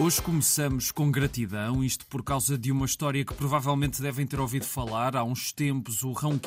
Hoje começamos com gratidão, isto por causa de uma história que provavelmente devem ter ouvido falar. Há uns tempos, o Rão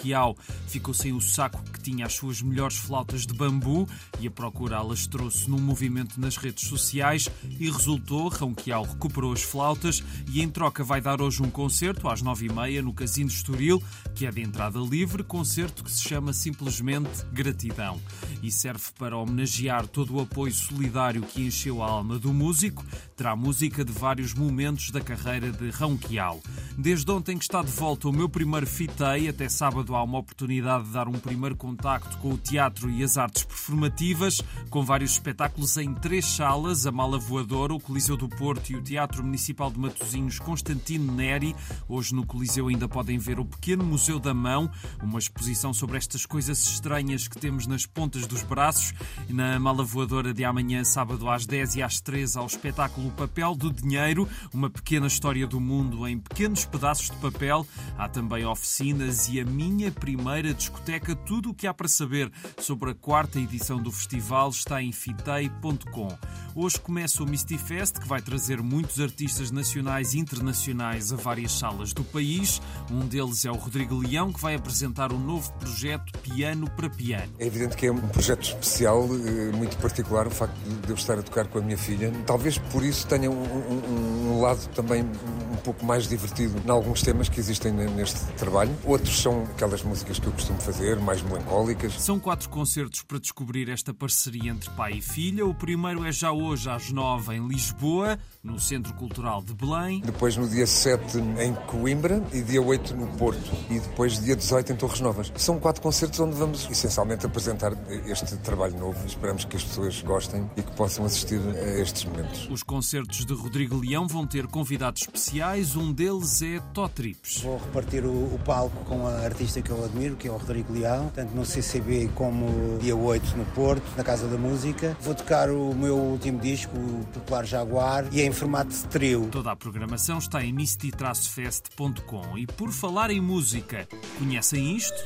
ficou sem o saco que tinha as suas melhores flautas de bambu e a procurá-las trouxe num movimento nas redes sociais e resultou. Rão Quiau recuperou as flautas e em troca vai dar hoje um concerto às nove e meia no Casino de Estoril, que é de entrada livre, concerto que se chama simplesmente Gratidão e serve para homenagear todo o apoio solidário que encheu a alma do músico. Terá música de vários momentos da carreira de Ronquial. Desde ontem que está de volta o meu primeiro fitei, até sábado há uma oportunidade de dar um primeiro contacto com o teatro e as artes performativas, com vários espetáculos em três salas, a Mala Voadora, o Coliseu do Porto e o Teatro Municipal de Matosinhos Constantino Neri. Hoje no Coliseu ainda podem ver o Pequeno Museu da Mão, uma exposição sobre estas coisas estranhas que temos nas pontas dos braços. Na Mala Voadora de amanhã, sábado às 10 e às 13, ao espetáculo papel do dinheiro, uma pequena história do mundo em pequenos pedaços de papel. Há também oficinas e a minha primeira discoteca. Tudo o que há para saber sobre a quarta edição do festival está em fitei.com. Hoje começa o Misty Fest, que vai trazer muitos artistas nacionais e internacionais a várias salas do país. Um deles é o Rodrigo Leão, que vai apresentar um novo projeto Piano para Piano. É evidente que é um projeto especial, eh, muito particular, o facto de eu estar a tocar com a minha filha. Talvez por isso tenha um, um, um lado também um pouco mais divertido em alguns temas que existem neste trabalho. Outros são aquelas músicas que eu costumo fazer, mais melancólicas. São quatro concertos para descobrir esta parceria entre pai e filha. O primeiro é já hoje às nove em Lisboa, no Centro Cultural de Belém. Depois no dia 7 em Coimbra e dia 8 no Porto. E depois dia 18 em Torres Novas. São quatro concertos onde vamos essencialmente apresentar este trabalho novo. Esperamos que as pessoas gostem e que possam assistir a estes momentos. Os concertos de Rodrigo Leão vão ter convidados especiais, um deles é Totrips. Vou repartir o, o, palco com a artista que eu admiro, que é o Rodrigo Leão, tanto no CCB como dia 8 no Porto, na Casa da Música. Vou tocar o meu último disco, o Popular Jaguar, e é em formato de trio. Toda a programação está em misty-fest.com. E por falar em música, conhecem isto?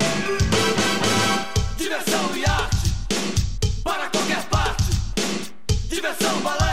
Diversão e arte para qualquer parte. Diversão, balé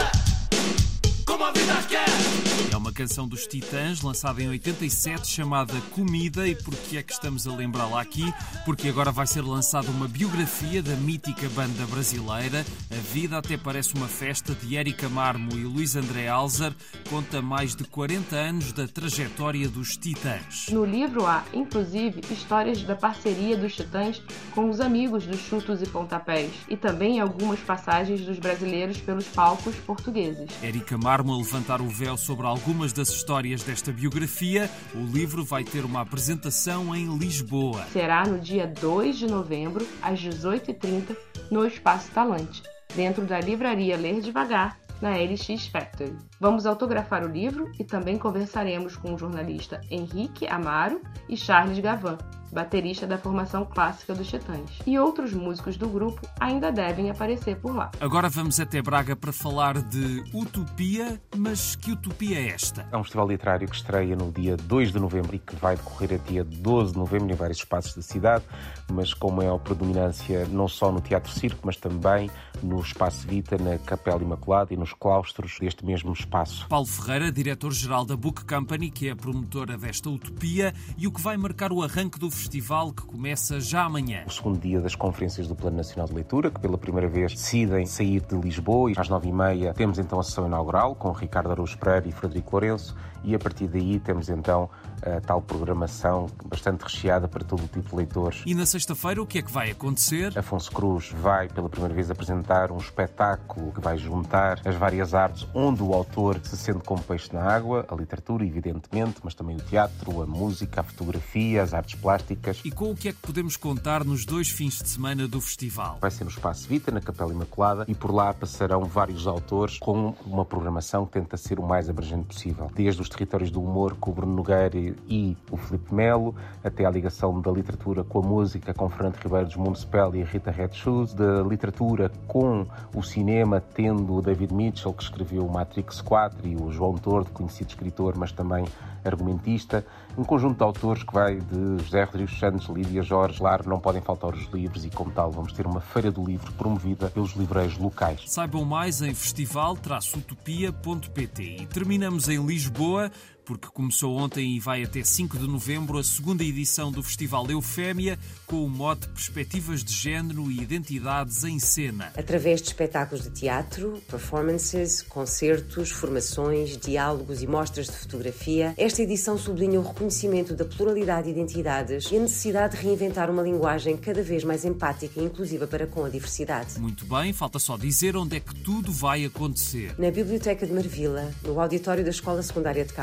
como a vida quer. É uma canção dos Titãs, lançada em 87, chamada Comida. E por que é que estamos a lembrá-la aqui? Porque agora vai ser lançada uma biografia da mítica banda brasileira. A Vida Até Parece uma Festa, de Érica Marmo e Luís André Alzer, conta mais de 40 anos da trajetória dos Titãs. No livro há, inclusive, histórias da parceria dos Titãs com os amigos dos Chutos e Pontapés, e também algumas passagens dos brasileiros pelos palcos portugueses. Érica Marmo a levantar o véu sobre algumas das histórias desta biografia. O livro vai ter uma apresentação em Lisboa. Será no dia 2 de novembro, às 18h30, no Espaço Talante, dentro da livraria Ler Devagar, na LX Factory. Vamos autografar o livro e também conversaremos com o jornalista Henrique Amaro e Charles Gavan, baterista da formação clássica dos Titãs. E outros músicos do grupo ainda devem aparecer por lá. Agora vamos até Braga para falar de Utopia, mas que utopia é esta? É um festival literário que estreia no dia 2 de novembro e que vai decorrer a dia 12 de novembro em vários espaços da cidade, mas com maior predominância não só no Teatro Circo, mas também no Espaço Vita, na Capela Imaculada e nos claustros deste mesmo espaço. Paulo Ferreira, diretor-geral da Book Company, que é a promotora desta utopia e o que vai marcar o arranque do festival que começa já amanhã. O segundo dia das conferências do Plano Nacional de Leitura, que pela primeira vez decidem sair de Lisboa e às nove e meia temos então a sessão inaugural com Ricardo Araújo Pereira e Frederico Lourenço e a partir daí temos então a tal programação bastante recheada para todo o tipo de leitores. E na sexta-feira o que é que vai acontecer? Afonso Cruz vai pela primeira vez apresentar um espetáculo que vai juntar as várias artes onde o autor se sente como peixe na água, a literatura, evidentemente, mas também o teatro, a música, a fotografia, as artes plásticas. E com o que é que podemos contar nos dois fins de semana do festival? Vai ser no Espaço Vita, na Capela Imaculada, e por lá passarão vários autores com uma programação que tenta ser o mais abrangente possível. Desde os territórios do humor com o Bruno Nogueira e o Felipe Melo, até à ligação da literatura com a música com Fernando Ribeiro dos Municipal e a Rita Red Shoes, da literatura com o cinema, tendo o David Mitchell, que escreveu Matrix Quatro e o João Tordo, conhecido escritor, mas também argumentista, um conjunto de autores que vai de José Rodrigues Santos, Lídia Jorge, Lar, não podem faltar os livros e, como tal, vamos ter uma feira do livro promovida pelos livreiros locais. Saibam mais em festival-utopia.pt e terminamos em Lisboa porque começou ontem e vai até 5 de novembro a segunda edição do Festival Eufémia, com o mote Perspectivas de Género e Identidades em Cena. Através de espetáculos de teatro, performances, concertos, formações, diálogos e mostras de fotografia, esta edição sublinha o reconhecimento da pluralidade de identidades e a necessidade de reinventar uma linguagem cada vez mais empática e inclusiva para com a diversidade. Muito bem, falta só dizer onde é que tudo vai acontecer. Na Biblioteca de Marvila, no auditório da Escola Secundária de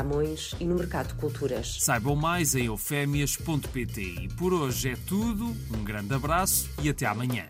E no Mercado de Culturas. Saibam mais em eufémias.pt. E por hoje é tudo. Um grande abraço e até amanhã.